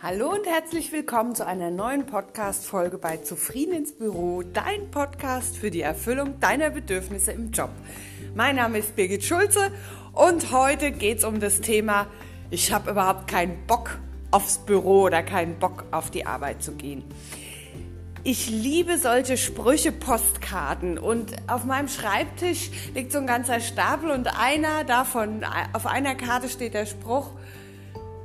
Hallo und herzlich willkommen zu einer neuen Podcast-Folge bei Zufrieden ins Büro, dein Podcast für die Erfüllung deiner Bedürfnisse im Job. Mein Name ist Birgit Schulze und heute geht es um das Thema, ich habe überhaupt keinen Bock aufs Büro oder keinen Bock auf die Arbeit zu gehen. Ich liebe solche Sprüche, Postkarten und auf meinem Schreibtisch liegt so ein ganzer Stapel und einer davon, auf einer Karte steht der Spruch,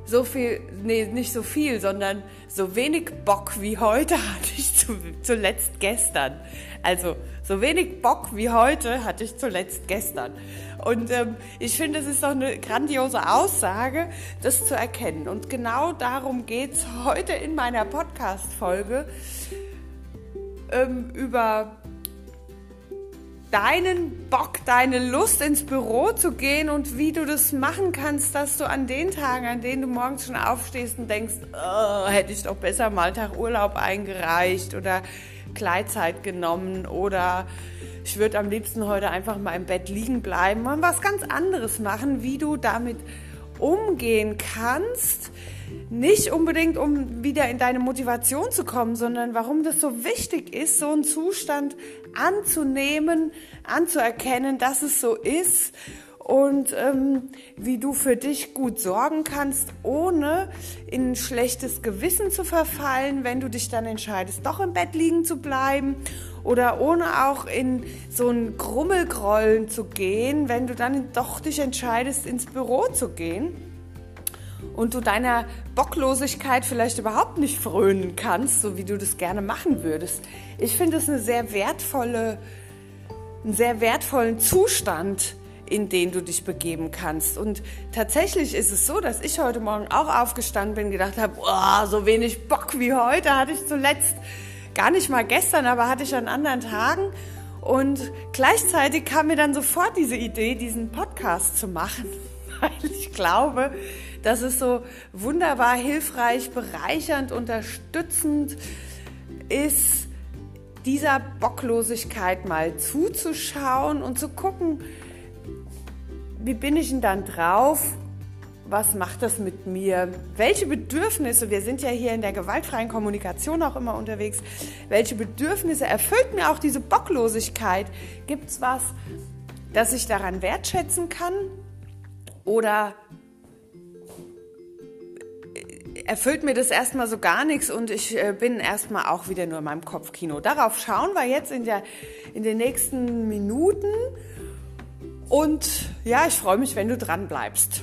so viel, nee, nicht so viel, sondern so wenig Bock wie heute hatte ich zu, zuletzt gestern. Also so wenig Bock wie heute hatte ich zuletzt gestern. Und ähm, ich finde, es ist doch eine grandiose Aussage, das zu erkennen. Und genau darum geht's heute in meiner Podcast-Folge ähm, über deinen Bock, deine Lust ins Büro zu gehen und wie du das machen kannst, dass du an den Tagen, an denen du morgens schon aufstehst und denkst, oh, hätte ich doch besser mal Tag Urlaub eingereicht oder Kleidzeit genommen oder ich würde am liebsten heute einfach mal im Bett liegen bleiben und was ganz anderes machen, wie du damit umgehen kannst, nicht unbedingt, um wieder in deine Motivation zu kommen, sondern warum das so wichtig ist, so einen Zustand anzunehmen, anzuerkennen, dass es so ist und ähm, wie du für dich gut sorgen kannst, ohne in ein schlechtes Gewissen zu verfallen, wenn du dich dann entscheidest, doch im Bett liegen zu bleiben oder ohne auch in so ein Grummelgrollen zu gehen, wenn du dann doch dich entscheidest, ins Büro zu gehen und du deiner Bocklosigkeit vielleicht überhaupt nicht frönen kannst, so wie du das gerne machen würdest. Ich finde es eine sehr wertvolle, einen sehr wertvollen Zustand, in den du dich begeben kannst. Und tatsächlich ist es so, dass ich heute Morgen auch aufgestanden bin, gedacht habe, oh, so wenig Bock wie heute hatte ich zuletzt, gar nicht mal gestern, aber hatte ich an anderen Tagen. Und gleichzeitig kam mir dann sofort diese Idee, diesen Podcast zu machen, weil ich glaube, das ist so wunderbar hilfreich, bereichernd, unterstützend ist, dieser Bocklosigkeit mal zuzuschauen und zu gucken, wie bin ich denn dann drauf? Was macht das mit mir? Welche Bedürfnisse, wir sind ja hier in der gewaltfreien Kommunikation auch immer unterwegs, welche Bedürfnisse erfüllt mir auch diese Bocklosigkeit? Gibt es was, das ich daran wertschätzen kann? Oder erfüllt mir das erstmal so gar nichts und ich äh, bin erstmal auch wieder nur in meinem Kopfkino. Darauf schauen wir jetzt in, der, in den nächsten Minuten und ja, ich freue mich, wenn du dran bleibst.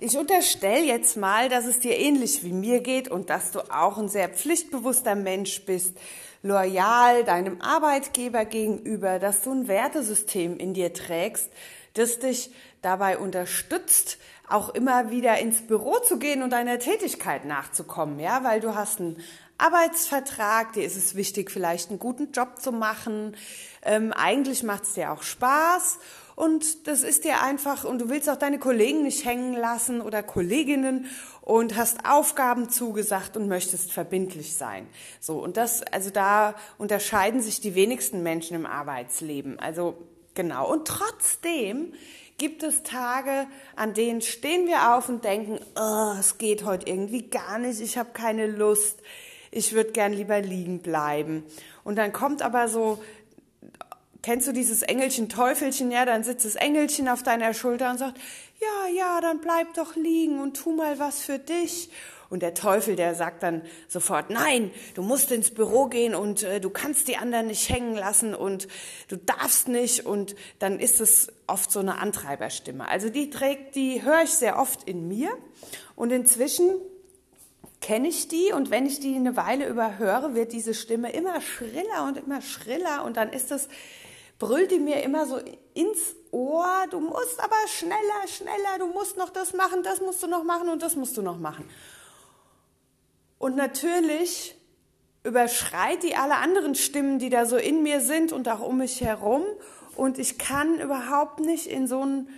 Ich unterstelle jetzt mal, dass es dir ähnlich wie mir geht und dass du auch ein sehr pflichtbewusster Mensch bist, loyal deinem Arbeitgeber gegenüber, dass du ein Wertesystem in dir trägst, das dich dabei unterstützt, auch immer wieder ins Büro zu gehen und deiner Tätigkeit nachzukommen, ja, weil du hast einen Arbeitsvertrag, dir ist es wichtig, vielleicht einen guten Job zu machen. Ähm, eigentlich macht es dir auch Spaß und das ist dir einfach und du willst auch deine Kollegen nicht hängen lassen oder Kolleginnen und hast Aufgaben zugesagt und möchtest verbindlich sein. So und das also da unterscheiden sich die wenigsten Menschen im Arbeitsleben. Also Genau. Und trotzdem gibt es Tage, an denen stehen wir auf und denken, oh, es geht heute irgendwie gar nicht, ich habe keine Lust, ich würde gern lieber liegen bleiben. Und dann kommt aber so, kennst du dieses Engelchen, Teufelchen, ja, dann sitzt das Engelchen auf deiner Schulter und sagt, ja, ja, dann bleib doch liegen und tu mal was für dich. Und der Teufel, der sagt dann sofort, nein, du musst ins Büro gehen und äh, du kannst die anderen nicht hängen lassen und du darfst nicht. Und dann ist es oft so eine Antreiberstimme. Also die trägt, die höre ich sehr oft in mir. Und inzwischen kenne ich die und wenn ich die eine Weile überhöre, wird diese Stimme immer schriller und immer schriller und dann ist es, brüllt die mir immer so ins Ohr, du musst aber schneller, schneller, du musst noch das machen, das musst du noch machen und das musst du noch machen. Und natürlich überschreit die alle anderen Stimmen, die da so in mir sind und auch um mich herum. Und ich kann überhaupt nicht in so ein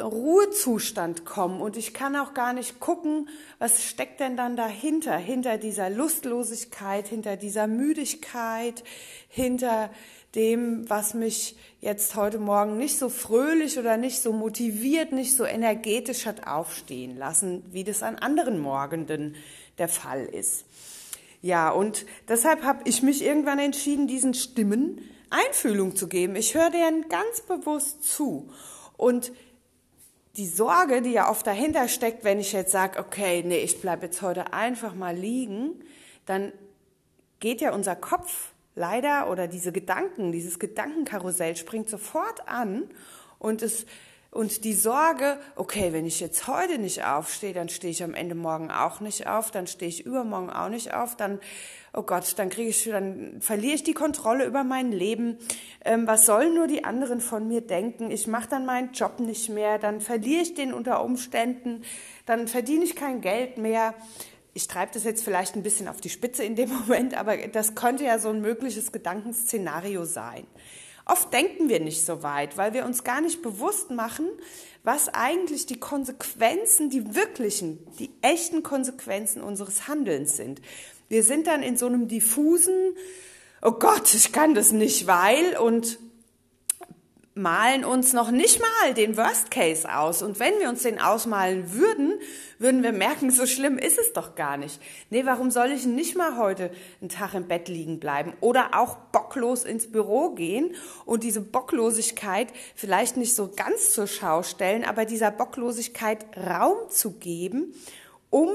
Ruhezustand kommen und ich kann auch gar nicht gucken, was steckt denn dann dahinter, hinter dieser Lustlosigkeit, hinter dieser Müdigkeit, hinter dem, was mich jetzt heute Morgen nicht so fröhlich oder nicht so motiviert, nicht so energetisch hat aufstehen lassen, wie das an anderen Morgenden der Fall ist. Ja, und deshalb habe ich mich irgendwann entschieden, diesen Stimmen Einfühlung zu geben. Ich höre denen ganz bewusst zu. Und die Sorge, die ja oft dahinter steckt, wenn ich jetzt sage, okay, nee, ich bleibe jetzt heute einfach mal liegen, dann geht ja unser Kopf leider oder diese Gedanken, dieses Gedankenkarussell springt sofort an und es und die Sorge, okay, wenn ich jetzt heute nicht aufstehe, dann stehe ich am Ende morgen auch nicht auf, dann stehe ich übermorgen auch nicht auf, dann, oh Gott, dann kriege ich, dann verliere ich die Kontrolle über mein Leben. Ähm, was sollen nur die anderen von mir denken? Ich mache dann meinen Job nicht mehr, dann verliere ich den unter Umständen, dann verdiene ich kein Geld mehr. Ich treibe das jetzt vielleicht ein bisschen auf die Spitze in dem Moment, aber das könnte ja so ein mögliches Gedankenszenario sein. Oft denken wir nicht so weit, weil wir uns gar nicht bewusst machen, was eigentlich die Konsequenzen, die wirklichen, die echten Konsequenzen unseres Handelns sind. Wir sind dann in so einem diffusen, oh Gott, ich kann das nicht, weil und malen uns noch nicht mal den Worst Case aus. Und wenn wir uns den ausmalen würden, würden wir merken, so schlimm ist es doch gar nicht. Nee, warum soll ich nicht mal heute einen Tag im Bett liegen bleiben oder auch bocklos ins Büro gehen und diese Bocklosigkeit vielleicht nicht so ganz zur Schau stellen, aber dieser Bocklosigkeit Raum zu geben, um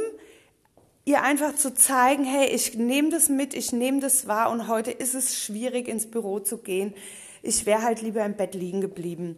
ihr einfach zu zeigen, hey, ich nehme das mit, ich nehme das wahr und heute ist es schwierig ins Büro zu gehen ich wäre halt lieber im Bett liegen geblieben.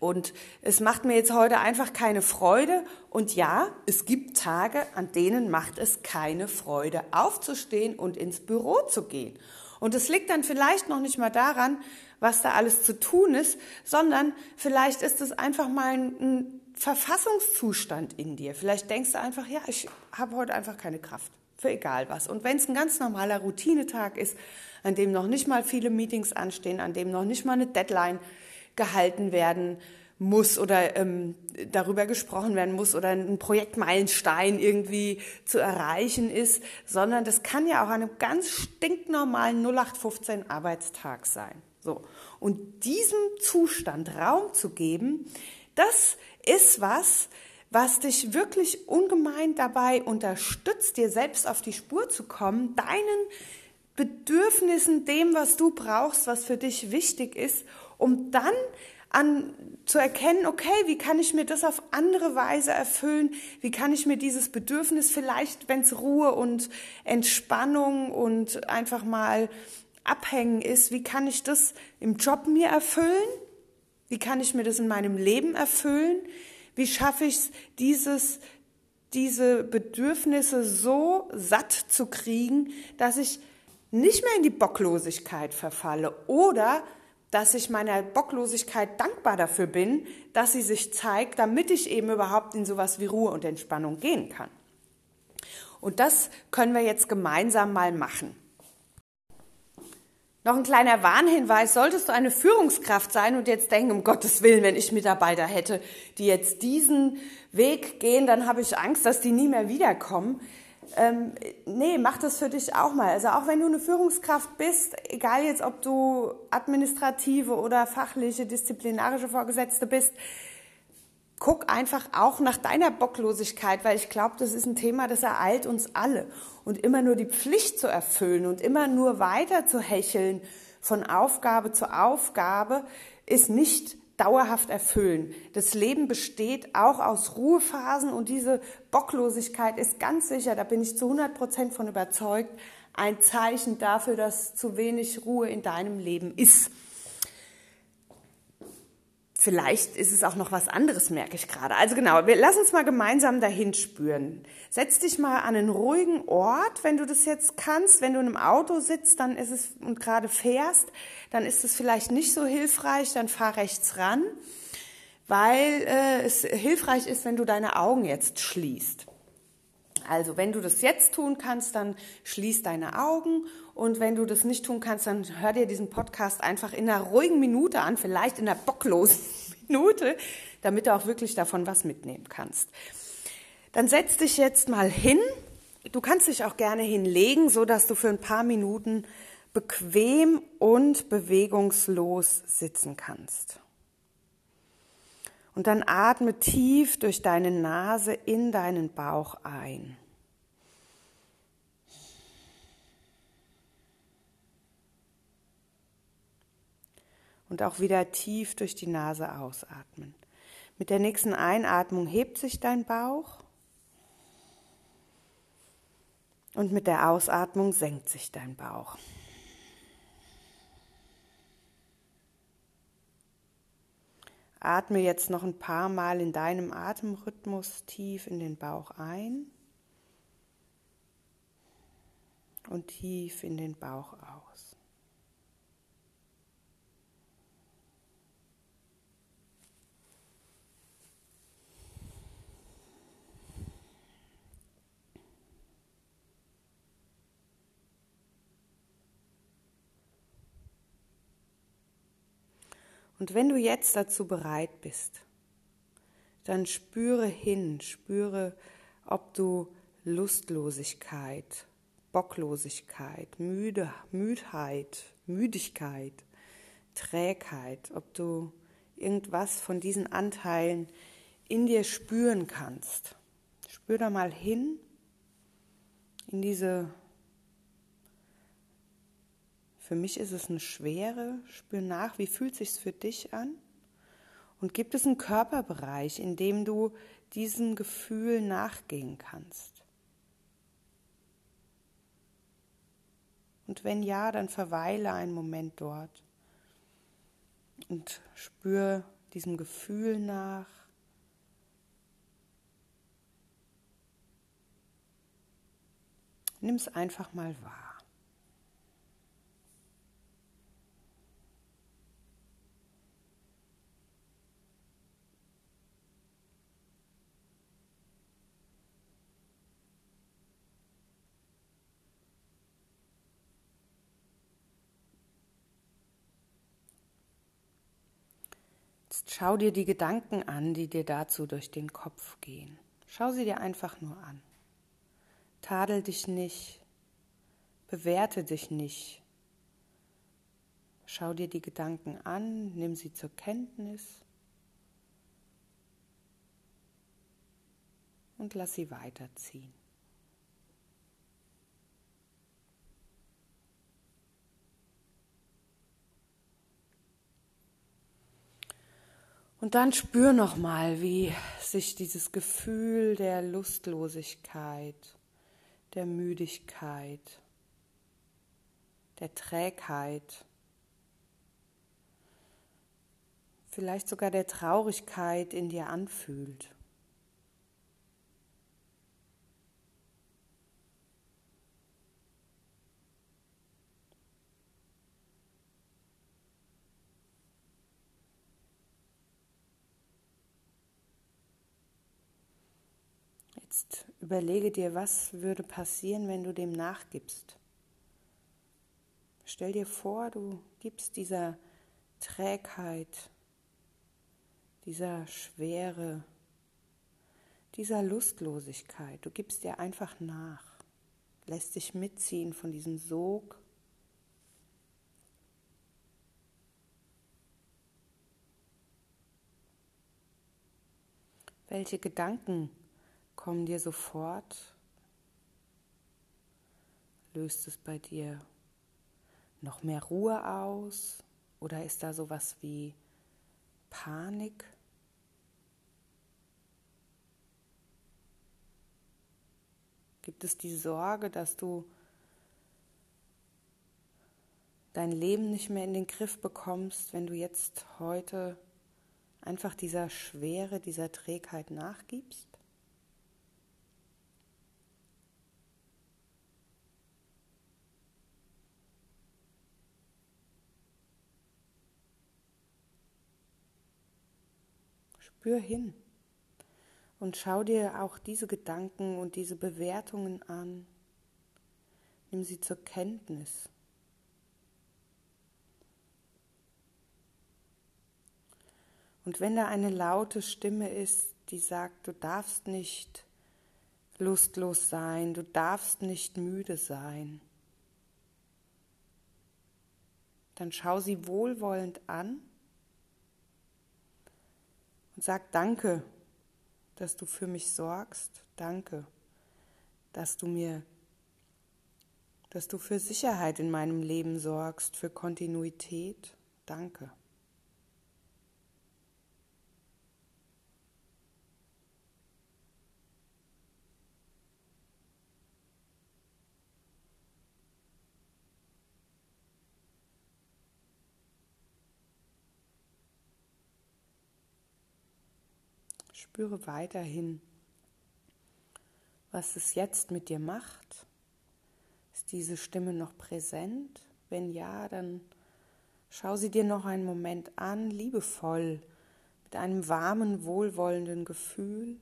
Und es macht mir jetzt heute einfach keine Freude. Und ja, es gibt Tage, an denen macht es keine Freude, aufzustehen und ins Büro zu gehen. Und es liegt dann vielleicht noch nicht mal daran, was da alles zu tun ist, sondern vielleicht ist es einfach mal ein, ein Verfassungszustand in dir. Vielleicht denkst du einfach, ja, ich habe heute einfach keine Kraft für egal was. Und wenn es ein ganz normaler Routinetag ist, an dem noch nicht mal viele Meetings anstehen, an dem noch nicht mal eine Deadline gehalten werden muss oder ähm, darüber gesprochen werden muss oder ein Projektmeilenstein irgendwie zu erreichen ist, sondern das kann ja auch an einem ganz stinknormalen 0815 Arbeitstag sein. So. Und diesem Zustand Raum zu geben, das ist was, was dich wirklich ungemein dabei unterstützt, dir selbst auf die Spur zu kommen, deinen Bedürfnissen, dem, was du brauchst, was für dich wichtig ist, um dann an zu erkennen, okay, wie kann ich mir das auf andere Weise erfüllen? Wie kann ich mir dieses Bedürfnis vielleicht, wenn es Ruhe und Entspannung und einfach mal abhängen ist, wie kann ich das im Job mir erfüllen? Wie kann ich mir das in meinem Leben erfüllen? Wie schaffe ich es, dieses diese Bedürfnisse so satt zu kriegen, dass ich nicht mehr in die Bocklosigkeit verfalle oder dass ich meiner Bocklosigkeit dankbar dafür bin, dass sie sich zeigt, damit ich eben überhaupt in sowas wie Ruhe und Entspannung gehen kann. Und das können wir jetzt gemeinsam mal machen. Noch ein kleiner Warnhinweis, solltest du eine Führungskraft sein und jetzt denken, um Gottes Willen, wenn ich Mitarbeiter hätte, die jetzt diesen Weg gehen, dann habe ich Angst, dass die nie mehr wiederkommen ähm, nee, mach das für dich auch mal. Also auch wenn du eine Führungskraft bist, egal jetzt, ob du administrative oder fachliche, disziplinarische Vorgesetzte bist, guck einfach auch nach deiner Bocklosigkeit, weil ich glaube, das ist ein Thema, das ereilt uns alle. Und immer nur die Pflicht zu erfüllen und immer nur weiter zu hecheln von Aufgabe zu Aufgabe ist nicht dauerhaft erfüllen. Das Leben besteht auch aus Ruhephasen und diese Bocklosigkeit ist ganz sicher, da bin ich zu 100 Prozent von überzeugt, ein Zeichen dafür, dass zu wenig Ruhe in deinem Leben ist. Vielleicht ist es auch noch was anderes, merke ich gerade. Also genau, wir, lass uns mal gemeinsam dahin spüren. Setz dich mal an einen ruhigen Ort, wenn du das jetzt kannst. Wenn du in einem Auto sitzt, dann ist es und gerade fährst, dann ist es vielleicht nicht so hilfreich. Dann fahr rechts ran, weil äh, es hilfreich ist, wenn du deine Augen jetzt schließt. Also wenn du das jetzt tun kannst, dann schließ deine Augen und wenn du das nicht tun kannst, dann hör dir diesen Podcast einfach in einer ruhigen Minute an, vielleicht in einer bocklosen Minute, damit du auch wirklich davon was mitnehmen kannst. Dann setz dich jetzt mal hin. Du kannst dich auch gerne hinlegen, so dass du für ein paar Minuten bequem und bewegungslos sitzen kannst. Und dann atme tief durch deine Nase in deinen Bauch ein. Und auch wieder tief durch die Nase ausatmen. Mit der nächsten Einatmung hebt sich dein Bauch. Und mit der Ausatmung senkt sich dein Bauch. Atme jetzt noch ein paar Mal in deinem Atemrhythmus tief in den Bauch ein und tief in den Bauch aus. Und wenn du jetzt dazu bereit bist, dann spüre hin, spüre, ob du Lustlosigkeit, Bocklosigkeit, Müde, Müdheit, Müdigkeit, Trägheit, ob du irgendwas von diesen Anteilen in dir spüren kannst. Spür da mal hin in diese für mich ist es eine Schwere. Spür nach, wie fühlt sich's für dich an? Und gibt es einen Körperbereich, in dem du diesem Gefühl nachgehen kannst? Und wenn ja, dann verweile einen Moment dort und spür diesem Gefühl nach. Nimm es einfach mal wahr. Jetzt schau dir die Gedanken an, die dir dazu durch den Kopf gehen. Schau sie dir einfach nur an. Tadel dich nicht, bewerte dich nicht. Schau dir die Gedanken an, nimm sie zur Kenntnis und lass sie weiterziehen. Und dann spür noch mal, wie sich dieses Gefühl der Lustlosigkeit, der Müdigkeit, der Trägheit, vielleicht sogar der Traurigkeit in dir anfühlt. Jetzt überlege dir, was würde passieren, wenn du dem nachgibst. Stell dir vor, du gibst dieser Trägheit, dieser Schwere, dieser Lustlosigkeit, du gibst dir einfach nach, lässt dich mitziehen von diesem Sog. Welche Gedanken kommen dir sofort? Löst es bei dir noch mehr Ruhe aus? Oder ist da sowas wie Panik? Gibt es die Sorge, dass du dein Leben nicht mehr in den Griff bekommst, wenn du jetzt heute einfach dieser Schwere, dieser Trägheit nachgibst? Spür hin und schau dir auch diese Gedanken und diese Bewertungen an. Nimm sie zur Kenntnis. Und wenn da eine laute Stimme ist, die sagt, du darfst nicht lustlos sein, du darfst nicht müde sein, dann schau sie wohlwollend an und sag Danke, dass du für mich sorgst, danke, dass du mir, dass du für Sicherheit in meinem Leben sorgst, für Kontinuität, danke. Spüre weiterhin, was es jetzt mit dir macht. Ist diese Stimme noch präsent? Wenn ja, dann schau sie dir noch einen Moment an, liebevoll, mit einem warmen, wohlwollenden Gefühl.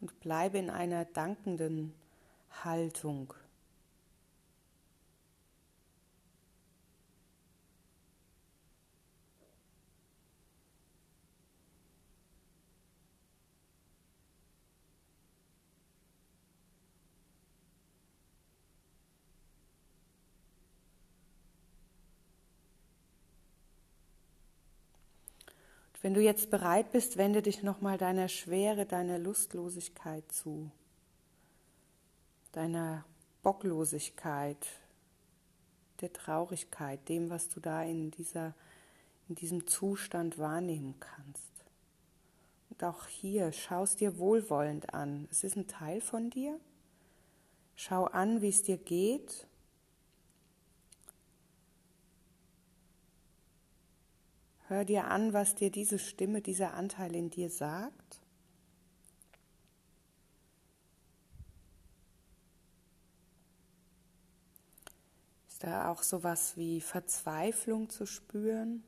Und bleibe in einer dankenden Haltung. Wenn du jetzt bereit bist, wende dich nochmal deiner Schwere, deiner Lustlosigkeit zu, deiner Bocklosigkeit, der Traurigkeit, dem, was du da in, dieser, in diesem Zustand wahrnehmen kannst. Und auch hier schaust dir wohlwollend an. Es ist ein Teil von dir. Schau an, wie es dir geht Hör dir an, was dir diese Stimme, dieser Anteil in dir sagt. Ist da auch sowas wie Verzweiflung zu spüren?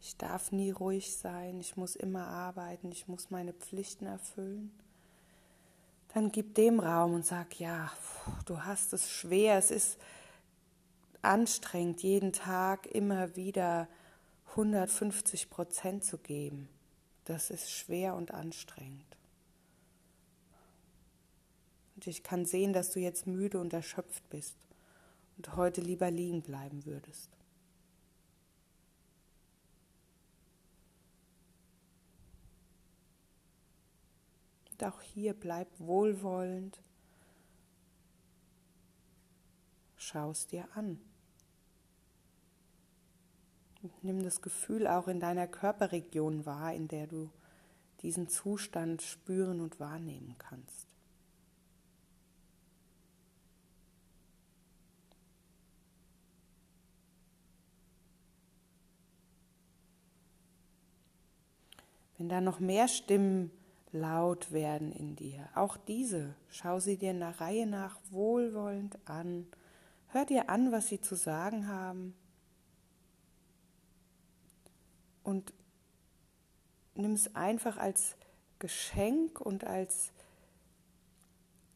Ich darf nie ruhig sein, ich muss immer arbeiten, ich muss meine Pflichten erfüllen. Dann gib dem Raum und sag, ja, du hast es schwer, es ist anstrengend, jeden Tag immer wieder 150 Prozent zu geben, das ist schwer und anstrengend. Und ich kann sehen, dass du jetzt müde und erschöpft bist und heute lieber liegen bleiben würdest. Und auch hier bleib wohlwollend, schau es dir an. Nimm das Gefühl auch in deiner Körperregion wahr, in der du diesen Zustand spüren und wahrnehmen kannst. Wenn da noch mehr Stimmen laut werden in dir, auch diese, schau sie dir nach Reihe nach wohlwollend an, hör dir an, was sie zu sagen haben und nimm es einfach als Geschenk und als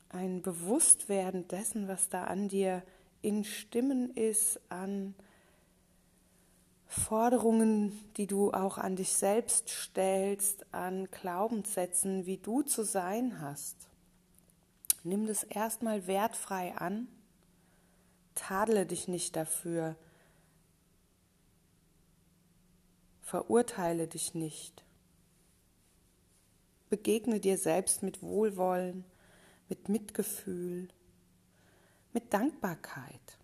ein Bewusstwerden dessen, was da an dir in Stimmen ist, an Forderungen, die du auch an dich selbst stellst, an Glaubenssätzen, wie du zu sein hast. Nimm das erstmal wertfrei an, tadle dich nicht dafür, Verurteile dich nicht. Begegne dir selbst mit Wohlwollen, mit Mitgefühl, mit Dankbarkeit.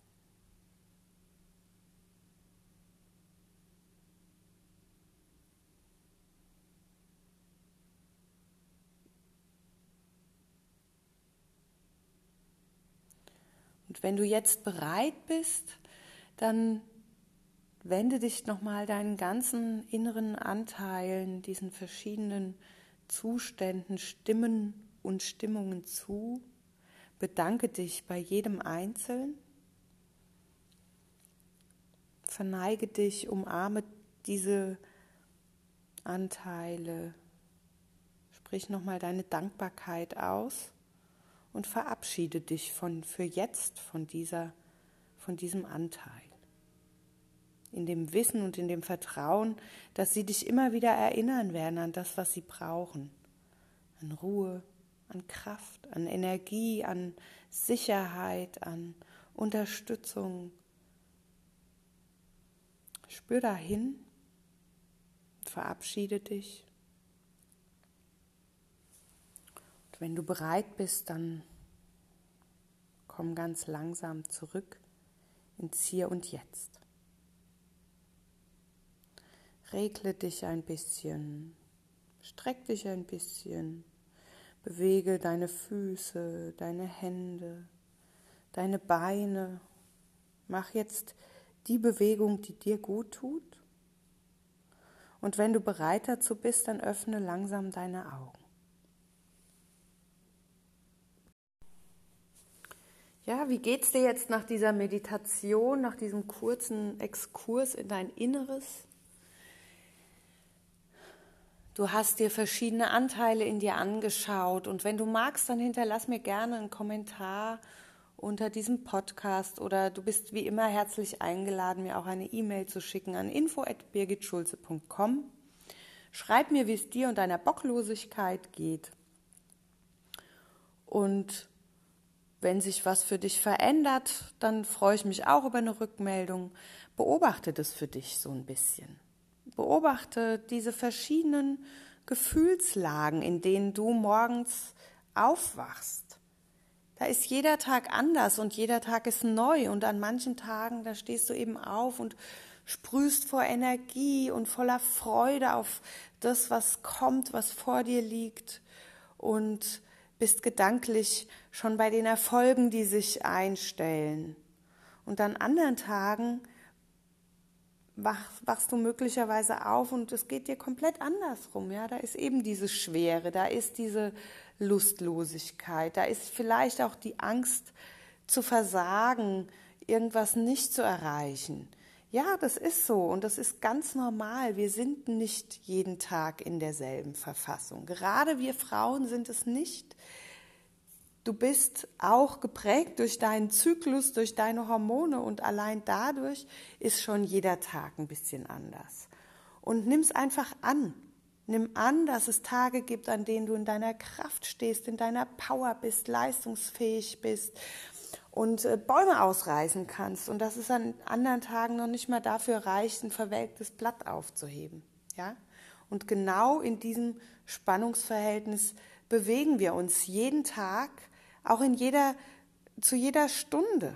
Und wenn du jetzt bereit bist, dann wende dich nochmal deinen ganzen inneren Anteilen, diesen verschiedenen Zuständen, Stimmen und Stimmungen zu. Bedanke dich bei jedem Einzelnen. Verneige dich, umarme diese Anteile. Sprich nochmal deine Dankbarkeit aus und verabschiede dich von, für jetzt von, dieser, von diesem Anteil. In dem Wissen und in dem Vertrauen, dass sie dich immer wieder erinnern werden an das, was sie brauchen. An Ruhe, an Kraft, an Energie, an Sicherheit, an Unterstützung. Spür dahin, verabschiede dich. Und wenn du bereit bist, dann komm ganz langsam zurück ins Hier und Jetzt. Regle dich ein bisschen, streck dich ein bisschen, bewege deine Füße, deine Hände, deine Beine. Mach jetzt die Bewegung, die dir gut tut. Und wenn du bereit dazu bist, dann öffne langsam deine Augen. Ja, wie geht's dir jetzt nach dieser Meditation, nach diesem kurzen Exkurs in dein Inneres? Du hast dir verschiedene Anteile in dir angeschaut und wenn du magst, dann hinterlass mir gerne einen Kommentar unter diesem Podcast oder du bist wie immer herzlich eingeladen, mir auch eine E-Mail zu schicken an info@birgitschulze.com. Schreib mir, wie es dir und deiner Bocklosigkeit geht. Und wenn sich was für dich verändert, dann freue ich mich auch über eine Rückmeldung. Beobachte das für dich so ein bisschen. Beobachte diese verschiedenen Gefühlslagen, in denen du morgens aufwachst. Da ist jeder Tag anders und jeder Tag ist neu und an manchen Tagen, da stehst du eben auf und sprühst vor Energie und voller Freude auf das, was kommt, was vor dir liegt und bist gedanklich schon bei den Erfolgen, die sich einstellen. Und an anderen Tagen wach, wachst du möglicherweise auf und es geht dir komplett andersrum. Ja, da ist eben diese Schwere, da ist diese Lustlosigkeit, da ist vielleicht auch die Angst zu versagen, irgendwas nicht zu erreichen. Ja, das ist so und das ist ganz normal. Wir sind nicht jeden Tag in derselben Verfassung. Gerade wir Frauen sind es nicht. Du bist auch geprägt durch deinen Zyklus, durch deine Hormone und allein dadurch ist schon jeder Tag ein bisschen anders. Und nimm es einfach an. Nimm an, dass es Tage gibt, an denen du in deiner Kraft stehst, in deiner Power bist, leistungsfähig bist, und äh, Bäume ausreißen kannst und dass es an anderen Tagen noch nicht mal dafür reicht, ein verwelktes Blatt aufzuheben. Ja? Und genau in diesem Spannungsverhältnis bewegen wir uns jeden Tag, auch in jeder, zu jeder Stunde.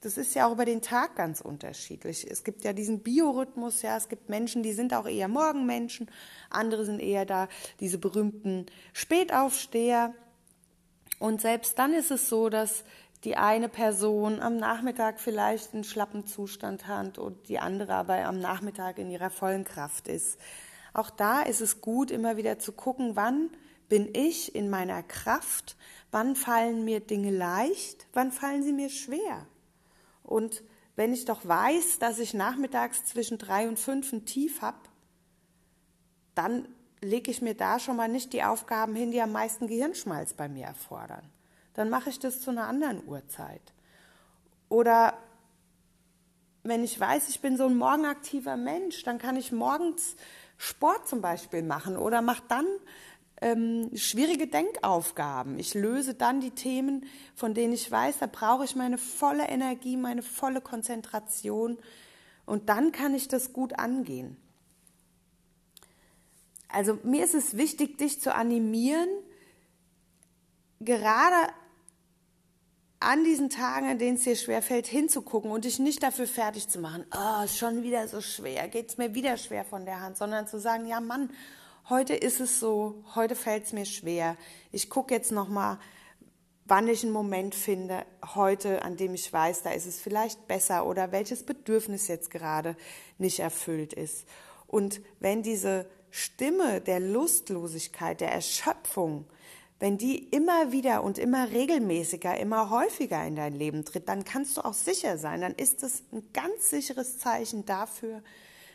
Das ist ja auch über den Tag ganz unterschiedlich. Es gibt ja diesen Biorhythmus, ja, es gibt Menschen, die sind auch eher Morgenmenschen, andere sind eher da diese berühmten Spätaufsteher. Und selbst dann ist es so, dass die eine Person am Nachmittag vielleicht einen schlappen Zustand hat und die andere aber am Nachmittag in ihrer vollen Kraft ist. Auch da ist es gut, immer wieder zu gucken, wann bin ich in meiner Kraft, wann fallen mir Dinge leicht, wann fallen sie mir schwer. Und wenn ich doch weiß, dass ich nachmittags zwischen drei und fünf ein Tief habe, dann lege ich mir da schon mal nicht die Aufgaben hin, die am meisten Gehirnschmalz bei mir erfordern dann mache ich das zu einer anderen Uhrzeit. Oder wenn ich weiß, ich bin so ein morgenaktiver Mensch, dann kann ich morgens Sport zum Beispiel machen oder mache dann ähm, schwierige Denkaufgaben. Ich löse dann die Themen, von denen ich weiß, da brauche ich meine volle Energie, meine volle Konzentration und dann kann ich das gut angehen. Also mir ist es wichtig, dich zu animieren, gerade an diesen Tagen, an denen es dir schwerfällt, hinzugucken und dich nicht dafür fertig zu machen, oh, ist schon wieder so schwer, geht es mir wieder schwer von der Hand, sondern zu sagen, ja Mann, heute ist es so, heute fällt es mir schwer. Ich gucke jetzt nochmal, wann ich einen Moment finde, heute, an dem ich weiß, da ist es vielleicht besser oder welches Bedürfnis jetzt gerade nicht erfüllt ist. Und wenn diese Stimme der Lustlosigkeit, der Erschöpfung, wenn die immer wieder und immer regelmäßiger, immer häufiger in dein Leben tritt, dann kannst du auch sicher sein, dann ist es ein ganz sicheres Zeichen dafür,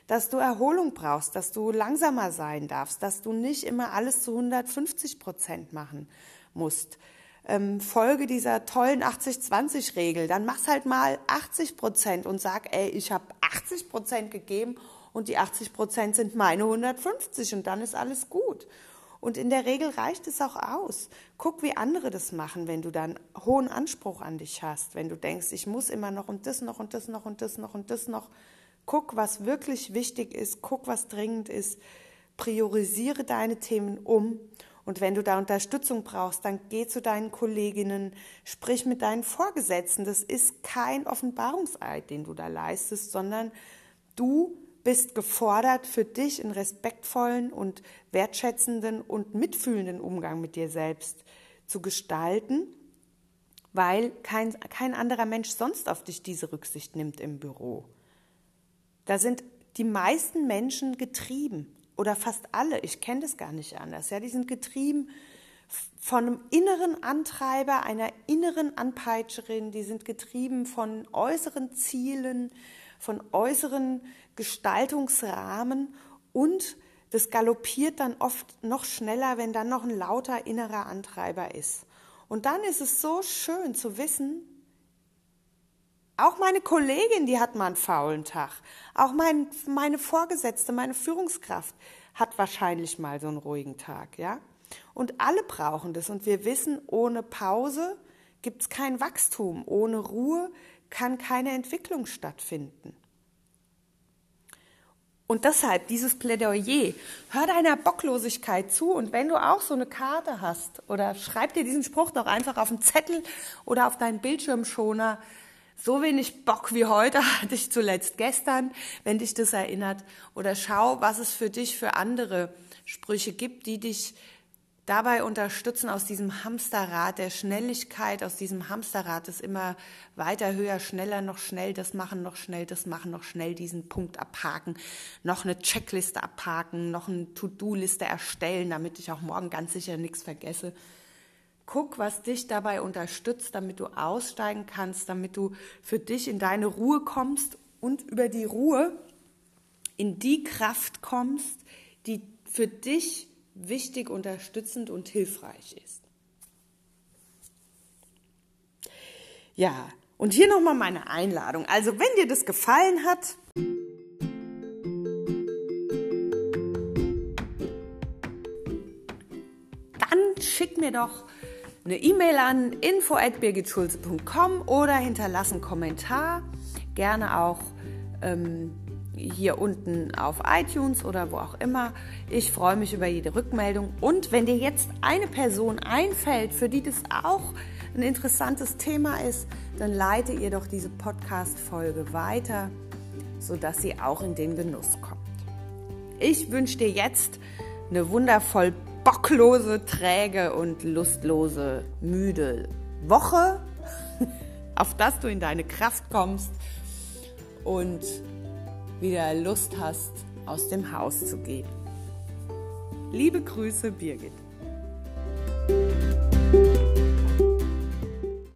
dass du Erholung brauchst, dass du langsamer sein darfst, dass du nicht immer alles zu 150 Prozent machen musst. ähm, folge dieser tollen 80-20-Regel. Dann mach's halt mal 80 Prozent und sag, ey, ich habe 80 Prozent gegeben und die 80 Prozent sind meine 150 und dann ist alles gut. Und in der Regel reicht es auch aus. Guck, wie andere das machen, wenn du dann hohen Anspruch an dich hast, wenn du denkst, ich muss immer noch und das noch und das noch und das noch und das noch. Guck, was wirklich wichtig ist, guck, was dringend ist, priorisiere deine Themen um und wenn du da Unterstützung brauchst, dann geh zu deinen Kolleginnen, sprich mit deinen Vorgesetzten. Das ist kein Offenbarungseid, den du da leistest, sondern du bist gefordert, für dich einen respektvollen und wertschätzenden und mitfühlenden Umgang mit dir selbst zu gestalten, weil kein, kein anderer Mensch sonst auf dich diese Rücksicht nimmt im Büro. Da sind die meisten Menschen getrieben oder fast alle, ich kenne das gar nicht anders, ja, die sind getrieben von einem inneren Antreiber, einer inneren Anpeitscherin, die sind getrieben von äußeren Zielen, von äußeren Gestaltungsrahmen und das galoppiert dann oft noch schneller, wenn dann noch ein lauter innerer Antreiber ist. Und dann ist es so schön zu wissen, auch meine Kollegin, die hat mal einen faulen Tag. Auch mein, meine Vorgesetzte, meine Führungskraft hat wahrscheinlich mal so einen ruhigen Tag, ja? Und alle brauchen das. Und wir wissen, ohne Pause gibt es kein Wachstum. Ohne Ruhe kann keine Entwicklung stattfinden. Und deshalb dieses Plädoyer, hör deiner Bocklosigkeit zu und wenn du auch so eine Karte hast oder schreib dir diesen Spruch doch einfach auf einen Zettel oder auf deinen Bildschirmschoner, so wenig Bock wie heute hatte ich zuletzt gestern, wenn dich das erinnert. Oder schau, was es für dich für andere Sprüche gibt, die dich dabei unterstützen, aus diesem Hamsterrad der Schnelligkeit, aus diesem Hamsterrad des immer weiter, höher, schneller, noch schnell, das machen, noch schnell, das machen, noch schnell diesen Punkt abhaken, noch eine Checkliste abhaken, noch eine To-Do-Liste erstellen, damit ich auch morgen ganz sicher nichts vergesse. Guck, was dich dabei unterstützt, damit du aussteigen kannst, damit du für dich in deine Ruhe kommst und über die Ruhe in die Kraft kommst, die für dich wichtig, unterstützend und hilfreich ist. Ja, und hier nochmal meine Einladung. Also, wenn dir das gefallen hat, dann schick mir doch eine E-Mail an info@birgitschulze.com oder hinterlass einen Kommentar, gerne auch ähm, hier unten auf iTunes oder wo auch immer. Ich freue mich über jede Rückmeldung und wenn dir jetzt eine Person einfällt, für die das auch ein interessantes Thema ist, dann leite ihr doch diese Podcast-Folge weiter, sodass sie auch in den Genuss kommt. Ich wünsche dir jetzt eine wundervoll bocklose, träge und lustlose, müde Woche, auf dass du in deine Kraft kommst und wieder Lust hast, aus dem Haus zu gehen. Liebe Grüße, Birgit.